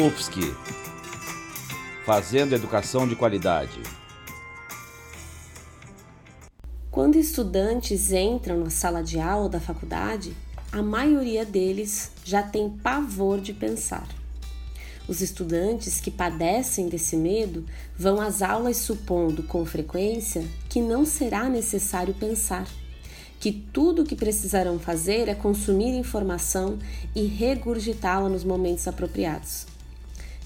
UFSC Fazendo Educação de Qualidade. Quando estudantes entram na sala de aula da faculdade, a maioria deles já tem pavor de pensar. Os estudantes que padecem desse medo vão às aulas supondo com frequência que não será necessário pensar, que tudo o que precisarão fazer é consumir informação e regurgitá-la nos momentos apropriados.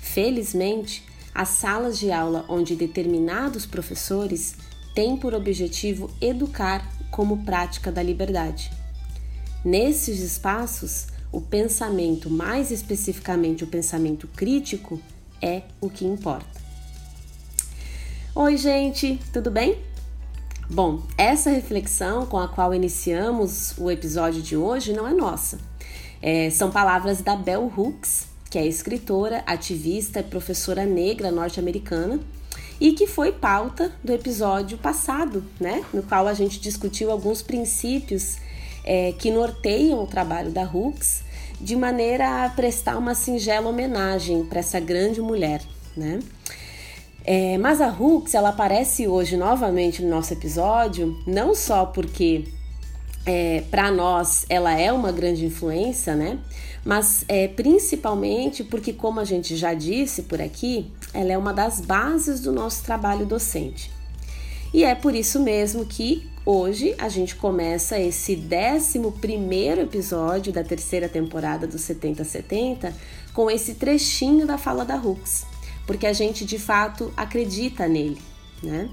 Felizmente, as salas de aula onde determinados professores têm por objetivo educar como prática da liberdade. Nesses espaços, o pensamento, mais especificamente o pensamento crítico, é o que importa. Oi, gente, tudo bem? Bom, essa reflexão com a qual iniciamos o episódio de hoje não é nossa. É, são palavras da Bell Hooks, que é escritora, ativista e professora negra norte-americana e que foi pauta do episódio passado, né? No qual a gente discutiu alguns princípios é, que norteiam o trabalho da Hooks de maneira a prestar uma singela homenagem para essa grande mulher, né? É, mas a Hooks ela aparece hoje novamente no nosso episódio, não só porque é, para nós ela é uma grande influência, né? Mas é, principalmente porque, como a gente já disse por aqui, ela é uma das bases do nosso trabalho docente. E é por isso mesmo que hoje a gente começa esse 11 episódio da terceira temporada do 7070 com esse trechinho da fala da Hooks, porque a gente de fato acredita nele, né?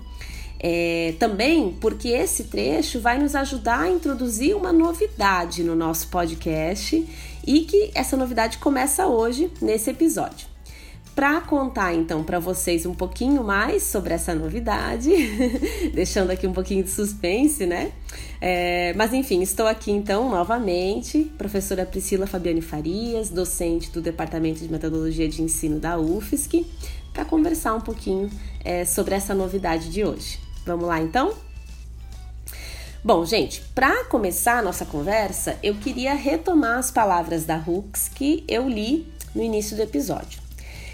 É, também porque esse trecho vai nos ajudar a introduzir uma novidade no nosso podcast e que essa novidade começa hoje nesse episódio. Para contar então para vocês um pouquinho mais sobre essa novidade, deixando aqui um pouquinho de suspense, né? É, mas enfim, estou aqui então novamente, professora Priscila Fabiane Farias, docente do Departamento de Metodologia de Ensino da UFSC, para conversar um pouquinho é, sobre essa novidade de hoje. Vamos lá então? Bom, gente, para começar a nossa conversa, eu queria retomar as palavras da Hooks que eu li no início do episódio.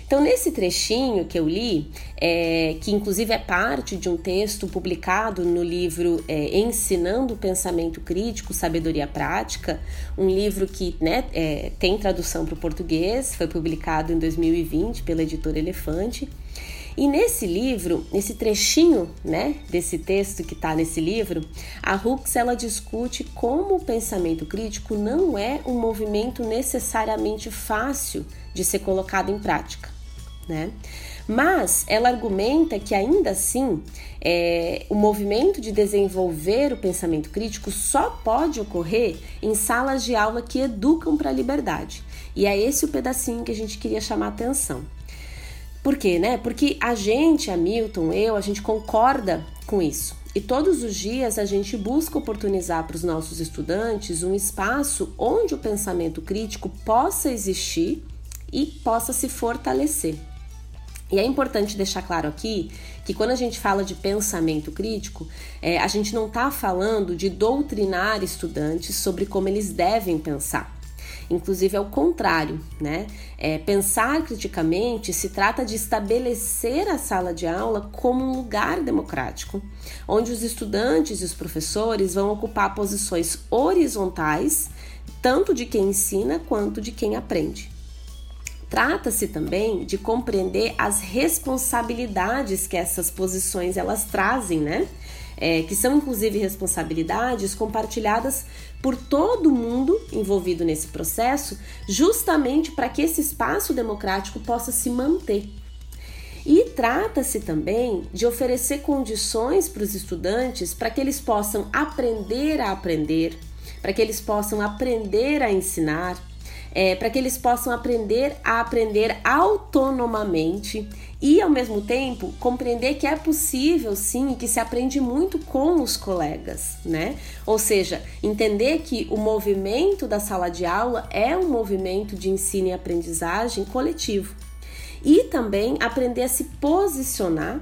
Então, nesse trechinho que eu li, é, que inclusive é parte de um texto publicado no livro é, Ensinando o Pensamento Crítico, Sabedoria Prática, um livro que né, é, tem tradução para o português, foi publicado em 2020 pela editora Elefante. E nesse livro, nesse trechinho, né, desse texto que está nesse livro, a Hooks ela discute como o pensamento crítico não é um movimento necessariamente fácil de ser colocado em prática, né? Mas ela argumenta que ainda assim é, o movimento de desenvolver o pensamento crítico só pode ocorrer em salas de aula que educam para a liberdade. E é esse o pedacinho que a gente queria chamar a atenção. Por quê, né? Porque a gente, a Milton, eu, a gente concorda com isso. E todos os dias a gente busca oportunizar para os nossos estudantes um espaço onde o pensamento crítico possa existir e possa se fortalecer. E é importante deixar claro aqui que quando a gente fala de pensamento crítico, é, a gente não está falando de doutrinar estudantes sobre como eles devem pensar. Inclusive é o contrário, né? É, pensar criticamente se trata de estabelecer a sala de aula como um lugar democrático, onde os estudantes e os professores vão ocupar posições horizontais, tanto de quem ensina quanto de quem aprende. Trata-se também de compreender as responsabilidades que essas posições elas trazem, né? é, que são inclusive responsabilidades compartilhadas por todo mundo envolvido nesse processo, justamente para que esse espaço democrático possa se manter. E trata-se também de oferecer condições para os estudantes para que eles possam aprender a aprender, para que eles possam aprender a ensinar, é, para que eles possam aprender a aprender autonomamente e, ao mesmo tempo, compreender que é possível sim que se aprende muito com os colegas, né? Ou seja, entender que o movimento da sala de aula é um movimento de ensino e aprendizagem coletivo e também aprender a se posicionar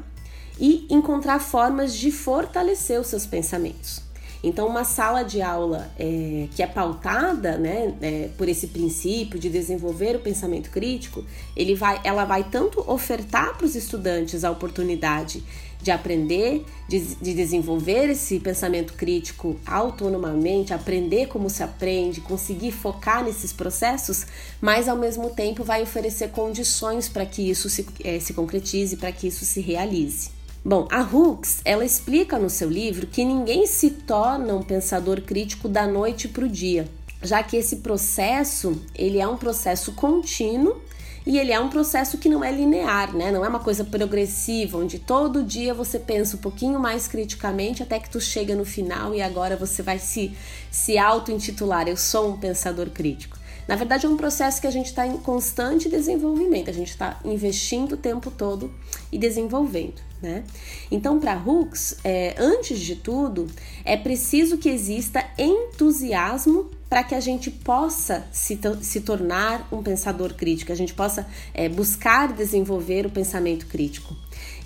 e encontrar formas de fortalecer os seus pensamentos. Então, uma sala de aula é, que é pautada né, é, por esse princípio de desenvolver o pensamento crítico, ele vai, ela vai tanto ofertar para os estudantes a oportunidade de aprender, de, de, desenvolver esse pensamento crítico autonomamente, aprender como se aprende, conseguir focar nesses processos, mas ao mesmo tempo vai oferecer condições para que isso se, é, se concretize, para que isso se realize. Bom, a Hooks, ela explica no seu livro que ninguém se torna um pensador crítico da noite para o dia, já que esse processo, ele é um processo contínuo e ele é um processo que não é linear, né? Não é uma coisa progressiva, onde todo dia você pensa um pouquinho mais criticamente até que tu chega no final e agora você vai se, se auto-intitular, eu sou um pensador crítico. Na verdade, é um processo que a gente está em constante desenvolvimento, a gente está investindo o tempo todo e desenvolvendo. Né? Então, para Hooks, é, antes de tudo, é preciso que exista entusiasmo para que a gente possa se, se tornar um pensador crítico, a gente possa é, buscar desenvolver o pensamento crítico.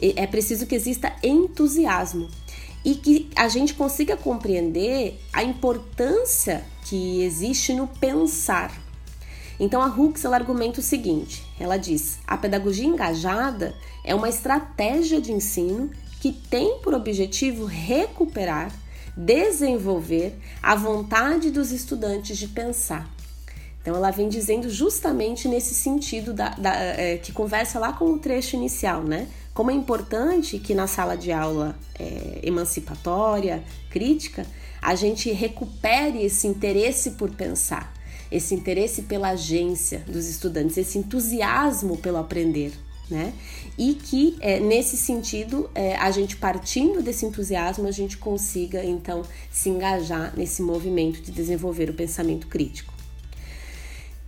E é preciso que exista entusiasmo e que a gente consiga compreender a importância que existe no pensar. Então a Hooks ela argumenta o seguinte: ela diz, a pedagogia engajada é uma estratégia de ensino que tem por objetivo recuperar, desenvolver a vontade dos estudantes de pensar. Então ela vem dizendo justamente nesse sentido da, da é, que conversa lá com o trecho inicial, né? Como é importante que na sala de aula é, emancipatória, crítica, a gente recupere esse interesse por pensar esse interesse pela agência dos estudantes, esse entusiasmo pelo aprender. Né? E que é, nesse sentido, é, a gente partindo desse entusiasmo, a gente consiga então se engajar nesse movimento de desenvolver o pensamento crítico.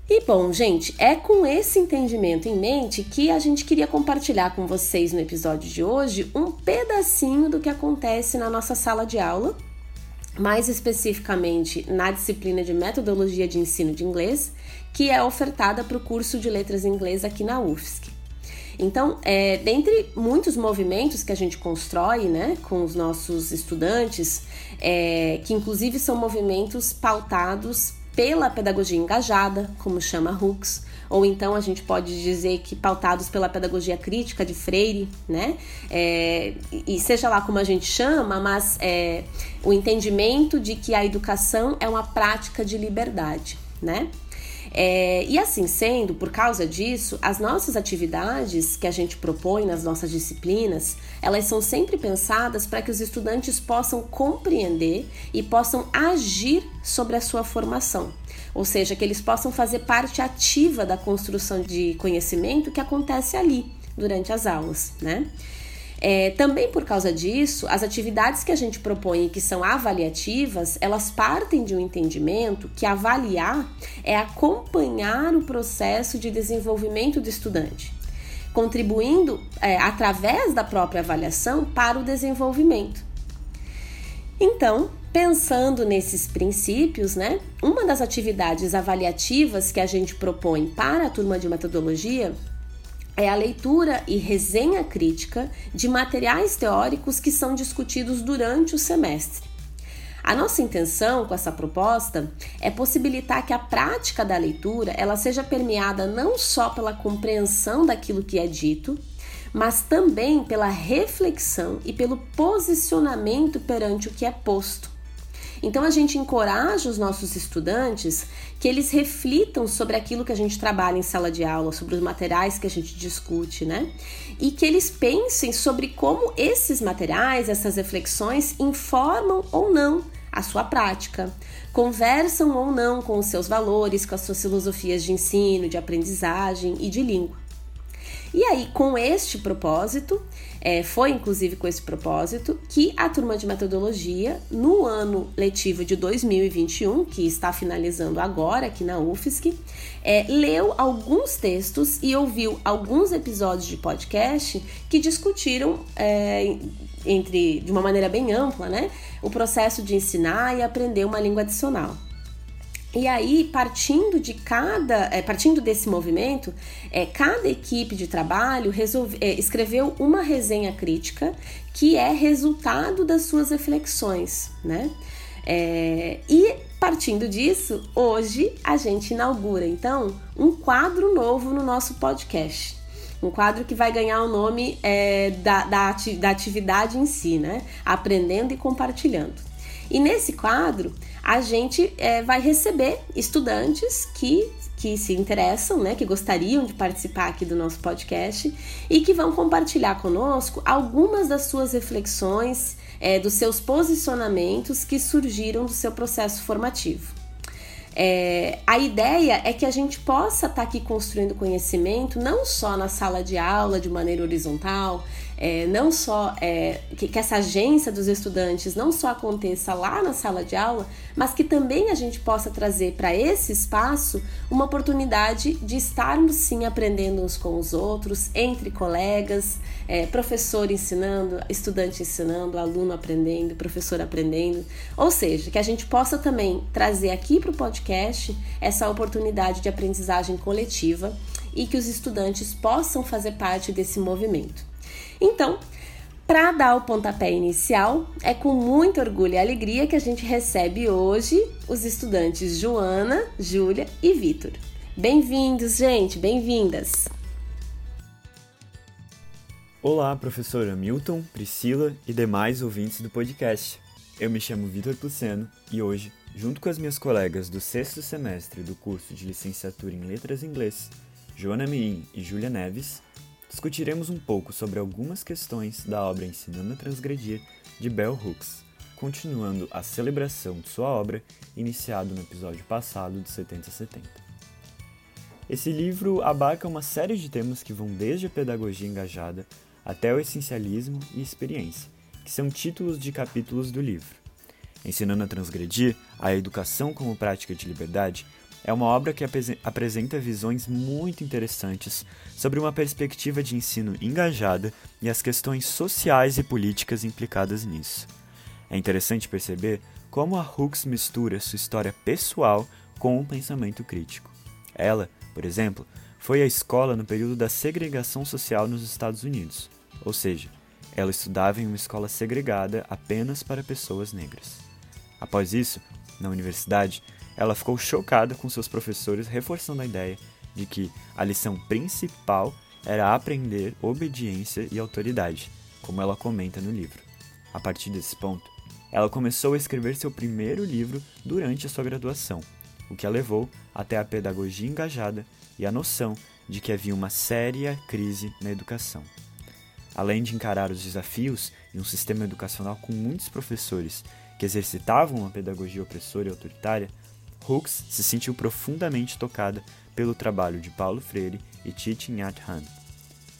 E bom, gente, é com esse entendimento em mente que a gente queria compartilhar com vocês no episódio de hoje um pedacinho do que acontece na nossa sala de aula mais especificamente na disciplina de metodologia de ensino de inglês, que é ofertada para o curso de letras inglês aqui na UFSC. Então, é, dentre muitos movimentos que a gente constrói né, com os nossos estudantes, é, que inclusive são movimentos pautados pela pedagogia engajada, como chama Hooks, ou então a gente pode dizer que pautados pela pedagogia crítica de Freire, né? É, e seja lá como a gente chama, mas é, o entendimento de que a educação é uma prática de liberdade, né? É, e assim sendo, por causa disso, as nossas atividades que a gente propõe nas nossas disciplinas, elas são sempre pensadas para que os estudantes possam compreender e possam agir sobre a sua formação ou seja, que eles possam fazer parte ativa da construção de conhecimento que acontece ali durante as aulas, né? É, também por causa disso, as atividades que a gente propõe que são avaliativas, elas partem de um entendimento que avaliar é acompanhar o processo de desenvolvimento do estudante, contribuindo é, através da própria avaliação para o desenvolvimento. Então, Pensando nesses princípios, né? Uma das atividades avaliativas que a gente propõe para a turma de metodologia é a leitura e resenha crítica de materiais teóricos que são discutidos durante o semestre. A nossa intenção com essa proposta é possibilitar que a prática da leitura ela seja permeada não só pela compreensão daquilo que é dito, mas também pela reflexão e pelo posicionamento perante o que é posto. Então a gente encoraja os nossos estudantes que eles reflitam sobre aquilo que a gente trabalha em sala de aula, sobre os materiais que a gente discute, né? E que eles pensem sobre como esses materiais, essas reflexões informam ou não a sua prática, conversam ou não com os seus valores, com as suas filosofias de ensino, de aprendizagem e de língua. E aí, com este propósito, É, foi inclusive com esse propósito que a turma de metodologia, no ano letivo de 2021, que está finalizando agora aqui na UFSC, é, leu alguns textos e ouviu alguns episódios de podcast que discutiram é, entre de uma maneira bem ampla, né, o processo de ensinar e aprender uma língua adicional. E aí, partindo de cada, é, partindo desse movimento, é, cada equipe de trabalho resolve, é, escreveu uma resenha crítica que é resultado das suas reflexões, né? É, e partindo disso, hoje a gente inaugura então um quadro novo no nosso podcast. Um quadro que vai ganhar o nome é, da, da, da atividade em si, né? Aprendendo e compartilhando. E nesse quadro, a gente é, vai receber estudantes que, que se interessam, né, que gostariam de participar aqui do nosso podcast e que vão compartilhar conosco algumas das suas reflexões, é, dos seus posicionamentos que surgiram do seu processo formativo. É, a ideia é que a gente possa estar tá aqui construindo conhecimento não só na sala de aula de maneira horizontal, é, não só é, que, que, essa agência dos estudantes não só aconteça lá na sala de aula, mas que também a gente possa trazer para esse espaço uma oportunidade de estarmos sim aprendendo uns com os outros, entre colegas, é, professor ensinando, estudante ensinando, aluno aprendendo, professor aprendendo. Ou seja, que a gente possa também trazer aqui para o podcast essa oportunidade de aprendizagem coletiva e que os estudantes possam fazer parte desse movimento. Então, para dar o pontapé inicial, é com muito orgulho e alegria que a gente recebe hoje os estudantes Joana, Júlia e Vitor. Bem-vindos, gente, bem-vindas! Olá, professora Milton, Priscila e demais ouvintes do podcast. Eu me chamo Vitor Puceno e hoje, junto com as minhas colegas do sexto semestre do curso de licenciatura em Letras Inglês, Joana Mirim e Júlia Neves, discutiremos um pouco sobre algumas questões da obra Ensinando a Transgredir, de Bell Hooks, continuando a celebração de sua obra, iniciado no episódio passado de 7070. Esse livro abarca uma série de temas que vão desde a pedagogia engajada até o essencialismo e experiência, que são títulos de capítulos do livro. Ensinando a Transgredir, a educação como prática de liberdade é uma obra que apresenta visões muito interessantes sobre uma perspectiva de ensino engajada e as questões sociais e políticas implicadas nisso. É interessante perceber como a Hooks mistura sua história pessoal com o um pensamento crítico. Ela, por exemplo, foi à escola no período da segregação social nos Estados Unidos, ou seja, ela estudava em uma escola segregada apenas para pessoas negras. Após isso, na universidade, ela ficou chocada com seus professores reforçando a ideia de que a lição principal era aprender obediência e autoridade, como ela comenta no livro. A partir desse ponto, ela começou a escrever seu primeiro livro durante a sua graduação, o que a levou até a pedagogia engajada e a noção de que havia uma séria crise na educação. Além de encarar os desafios em um sistema educacional com muitos professores que exercitavam uma pedagogia opressora e autoritária, Hooks se sentiu profundamente tocada pelo trabalho de Paulo Freire e Thich Nhat Hanh.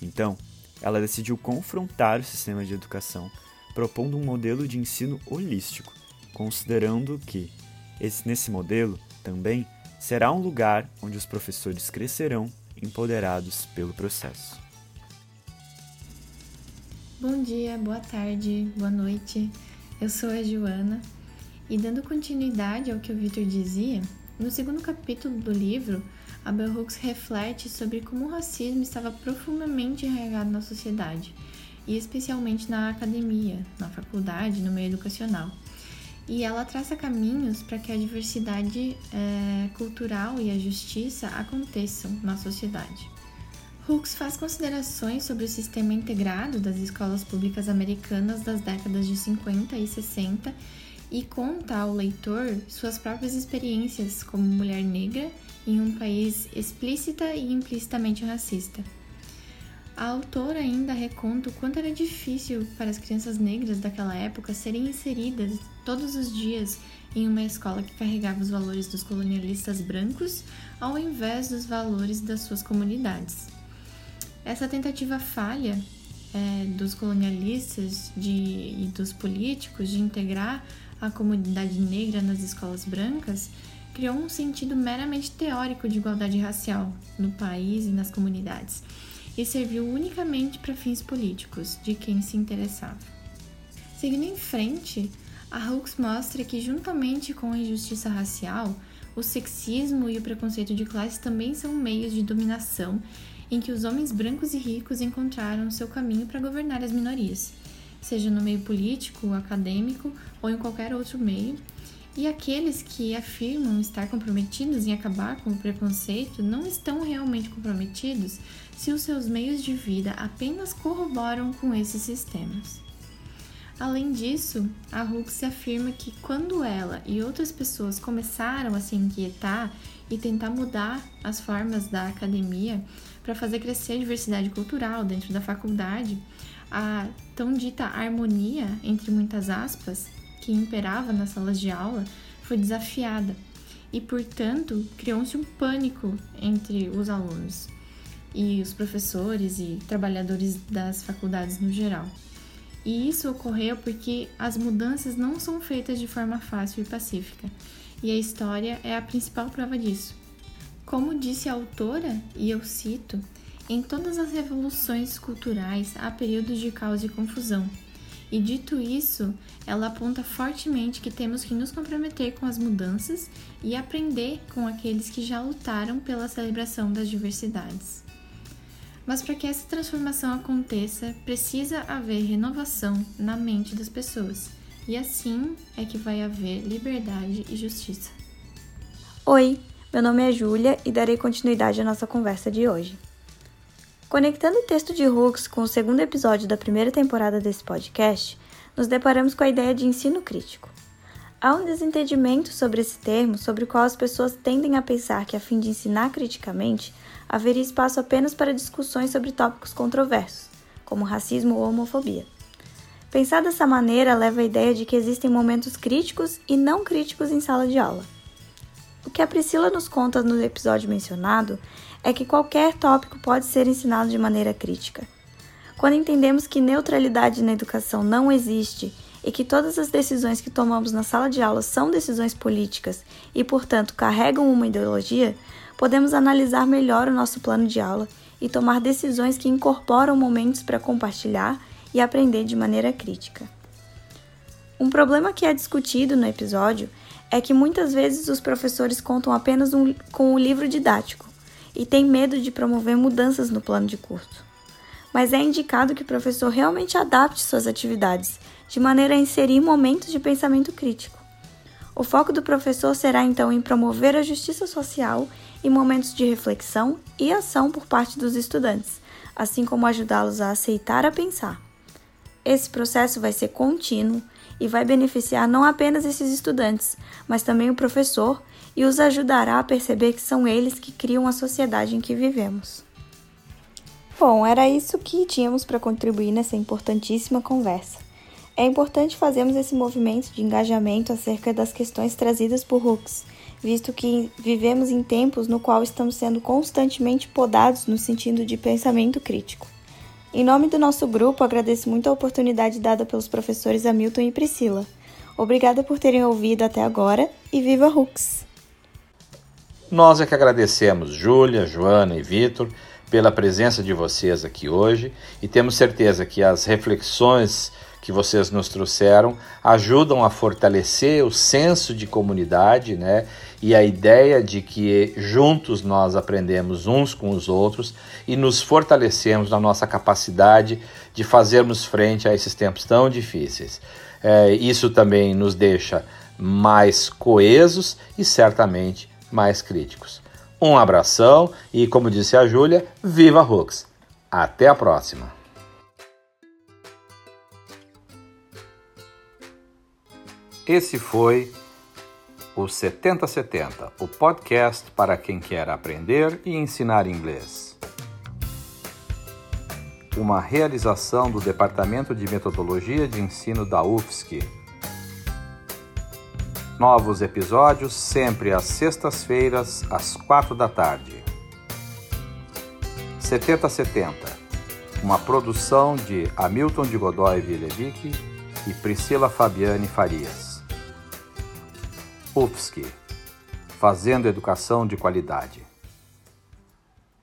Então, ela decidiu confrontar o sistema de educação, propondo um modelo de ensino holístico, considerando que esse, nesse modelo também será um lugar onde os professores crescerão empoderados pelo processo. Bom dia, boa tarde, boa noite. Eu sou a Joana e dando continuidade ao que o Victor dizia, no segundo capítulo do livro, a Bell Hooks reflete sobre como o racismo estava profundamente enraizado na sociedade, e especialmente na academia, na faculdade, no meio educacional. E ela traça caminhos para que a diversidade é, cultural e a justiça aconteçam na sociedade. Hooks faz considerações sobre o sistema integrado das escolas públicas americanas das décadas de 50 e 60 e conta ao leitor suas próprias experiências como mulher negra em um país explícita e implicitamente racista. A autora ainda reconta o quanto era difícil para as crianças negras daquela época serem inseridas todos os dias em uma escola que carregava os valores dos colonialistas brancos ao invés dos valores das suas comunidades. Essa tentativa falha é, dos colonialistas de, e dos políticos de integrar a comunidade negra nas escolas brancas criou um sentido meramente teórico de igualdade racial no país e nas comunidades e serviu unicamente para fins políticos de quem se interessava. Seguindo em frente, a Hooks mostra que, juntamente com a injustiça racial, o sexismo e o preconceito de classe também são meios de dominação em que os homens brancos e ricos encontraram seu caminho para governar as minorias, seja no meio político, acadêmico ou em qualquer outro meio. E aqueles que afirmam estar comprometidos em acabar com o preconceito não estão realmente comprometidos se os seus meios de vida apenas corroboram com esses sistemas. Além disso, a Hooks afirma que quando ela e outras pessoas começaram a se inquietar e tentar mudar as formas da academia para fazer crescer a diversidade cultural dentro da faculdade, a tão dita harmonia, entre muitas aspas, que imperava nas salas de aula foi desafiada e, portanto, criou-se um pânico entre os alunos e os professores e trabalhadores das faculdades no geral. E isso ocorreu porque as mudanças não são feitas de forma fácil e pacífica, e a história é a principal prova disso. Como disse a autora, e eu cito, em todas as revoluções culturais há períodos de caos e confusão. E dito isso, ela aponta fortemente que temos que nos comprometer com as mudanças e aprender com aqueles que já lutaram pela celebração das diversidades. Mas para que essa transformação aconteça, precisa haver renovação na mente das pessoas. E assim é que vai haver liberdade e justiça. Oi, meu nome é Júlia e darei continuidade à nossa conversa de hoje. Conectando o texto de Hooks com o segundo episódio da primeira temporada desse podcast, nos deparamos com a ideia de ensino crítico. Há um desentendimento sobre esse termo, sobre o qual as pessoas tendem a pensar que, a fim de ensinar criticamente, haveria espaço apenas para discussões sobre tópicos controversos, como racismo ou homofobia. Pensar dessa maneira leva à ideia de que existem momentos críticos e não críticos em sala de aula. O que a Priscila nos conta no episódio mencionado é que qualquer tópico pode ser ensinado de maneira crítica. Quando entendemos que neutralidade na educação não existe e que todas as decisões que tomamos na sala de aula são decisões políticas e, portanto, carregam uma ideologia, podemos analisar melhor o nosso plano de aula e tomar decisões que incorporam momentos para compartilhar e aprender de maneira crítica. Um problema que é discutido no episódio é que muitas vezes os professores contam apenas um, com o livro didático e têm medo de promover mudanças no plano de curso. Mas é indicado que o professor realmente adapte suas atividades de maneira a inserir momentos de pensamento crítico. O foco do professor será então em promover a justiça social e momentos de reflexão e ação por parte dos estudantes, assim como ajudá-los a aceitar a pensar. Esse processo vai ser contínuo e vai beneficiar não apenas esses estudantes, mas também o professor e os ajudará a perceber que são eles que criam a sociedade em que vivemos. Bom, era isso que tínhamos para contribuir nessa importantíssima conversa. É importante fazermos esse movimento de engajamento acerca das questões trazidas por Hooks, visto que vivemos em tempos no qual estamos sendo constantemente podados no sentido de pensamento crítico. Em nome do nosso grupo, agradeço muito a oportunidade dada pelos professores Hamilton e Priscila. Obrigada por terem ouvido até agora e viva Hooks! Nós é que agradecemos Júlia, Joana e Vitor pela presença de vocês aqui hoje e temos certeza que as reflexões que vocês nos trouxeram ajudam a fortalecer o senso de comunidade, né? E a ideia de que juntos nós aprendemos uns com os outros e nos fortalecemos na nossa capacidade de fazermos frente a esses tempos tão difíceis. É, isso também nos deixa mais coesos e certamente mais críticos. Um abração e, como disse a Júlia, viva Hooks! Até a próxima! Esse foi o 7070, o podcast para quem quer aprender e ensinar inglês. Uma realização do Departamento de Metodologia de Ensino da UFSC. Novos episódios sempre às sextas-feiras, às quatro da tarde. 7070 uma produção de Hamilton de Godoy Vilevic e Priscila Fabiane Farias. UFSC, fazendo educação de qualidade.